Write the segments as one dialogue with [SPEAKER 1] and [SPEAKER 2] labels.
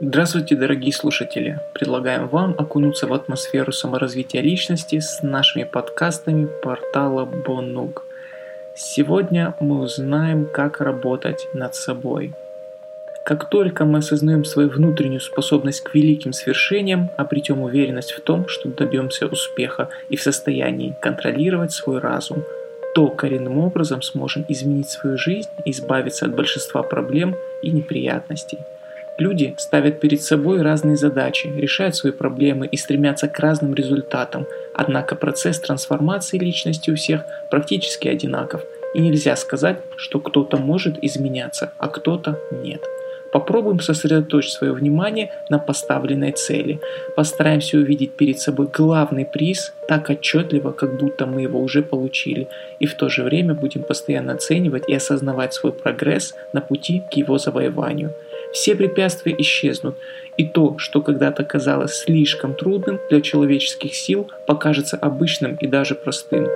[SPEAKER 1] Здравствуйте, дорогие слушатели! Предлагаем вам окунуться в атмосферу саморазвития личности с нашими подкастами портала Бонуг. Сегодня мы узнаем, как работать над собой. Как только мы осознаем свою внутреннюю способность к великим свершениям, обретем уверенность в том, что добьемся успеха и в состоянии контролировать свой разум, то коренным образом сможем изменить свою жизнь и избавиться от большинства проблем и неприятностей – Люди ставят перед собой разные задачи, решают свои проблемы и стремятся к разным результатам, однако процесс трансформации личности у всех практически одинаков, и нельзя сказать, что кто-то может изменяться, а кто-то нет. Попробуем сосредоточить свое внимание на поставленной цели. Постараемся увидеть перед собой главный приз так отчетливо, как будто мы его уже получили, и в то же время будем постоянно оценивать и осознавать свой прогресс на пути к его завоеванию – все препятствия исчезнут, и то, что когда-то казалось слишком трудным для человеческих сил, покажется обычным и даже простым.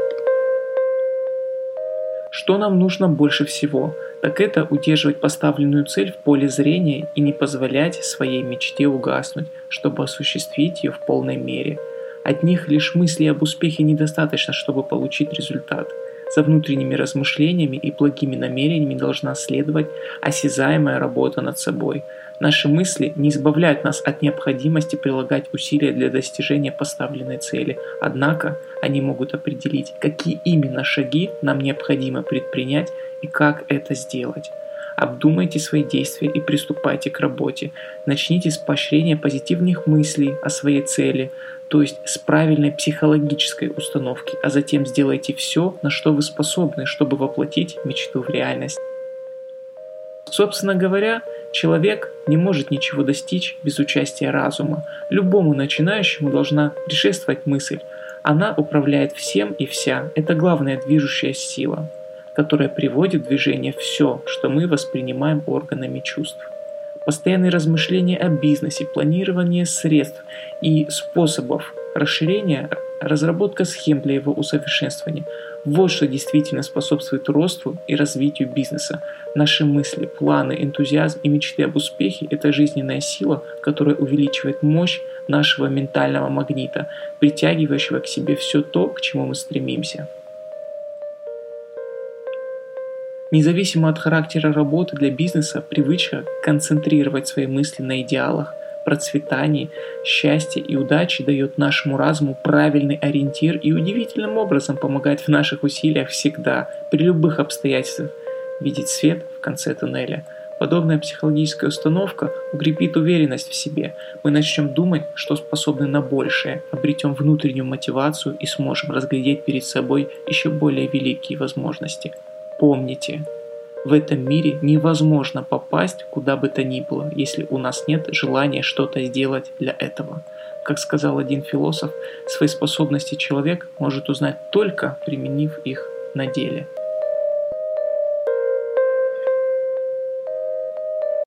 [SPEAKER 1] Что нам нужно больше всего? Так это удерживать поставленную цель в поле зрения и не позволять своей мечте угаснуть, чтобы осуществить ее в полной мере. Одних лишь мыслей об успехе недостаточно, чтобы получить результат – за внутренними размышлениями и благими намерениями должна следовать осязаемая работа над собой. Наши мысли не избавляют нас от необходимости прилагать усилия для достижения поставленной цели, однако они могут определить, какие именно шаги нам необходимо предпринять и как это сделать. Обдумайте свои действия и приступайте к работе. Начните с поощрения позитивных мыслей о своей цели, то есть с правильной психологической установки, а затем сделайте все, на что вы способны, чтобы воплотить мечту в реальность. Собственно говоря, человек не может ничего достичь без участия разума. Любому начинающему должна предшествовать мысль. Она управляет всем и вся. Это главная движущая сила, которая приводит в движение все, что мы воспринимаем органами чувств постоянные размышления о бизнесе, планирование средств и способов расширения, разработка схем для его усовершенствования. Вот что действительно способствует росту и развитию бизнеса. Наши мысли, планы, энтузиазм и мечты об успехе – это жизненная сила, которая увеличивает мощь нашего ментального магнита, притягивающего к себе все то, к чему мы стремимся. Независимо от характера работы для бизнеса, привычка концентрировать свои мысли на идеалах, процветании, счастье и удаче дает нашему разуму правильный ориентир и удивительным образом помогает в наших усилиях всегда, при любых обстоятельствах, видеть свет в конце туннеля. Подобная психологическая установка укрепит уверенность в себе. Мы начнем думать, что способны на большее, обретем внутреннюю мотивацию и сможем разглядеть перед собой еще более великие возможности – Помните, в этом мире невозможно попасть куда бы то ни было, если у нас нет желания что-то сделать для этого. Как сказал один философ, свои способности человек может узнать только применив их на деле.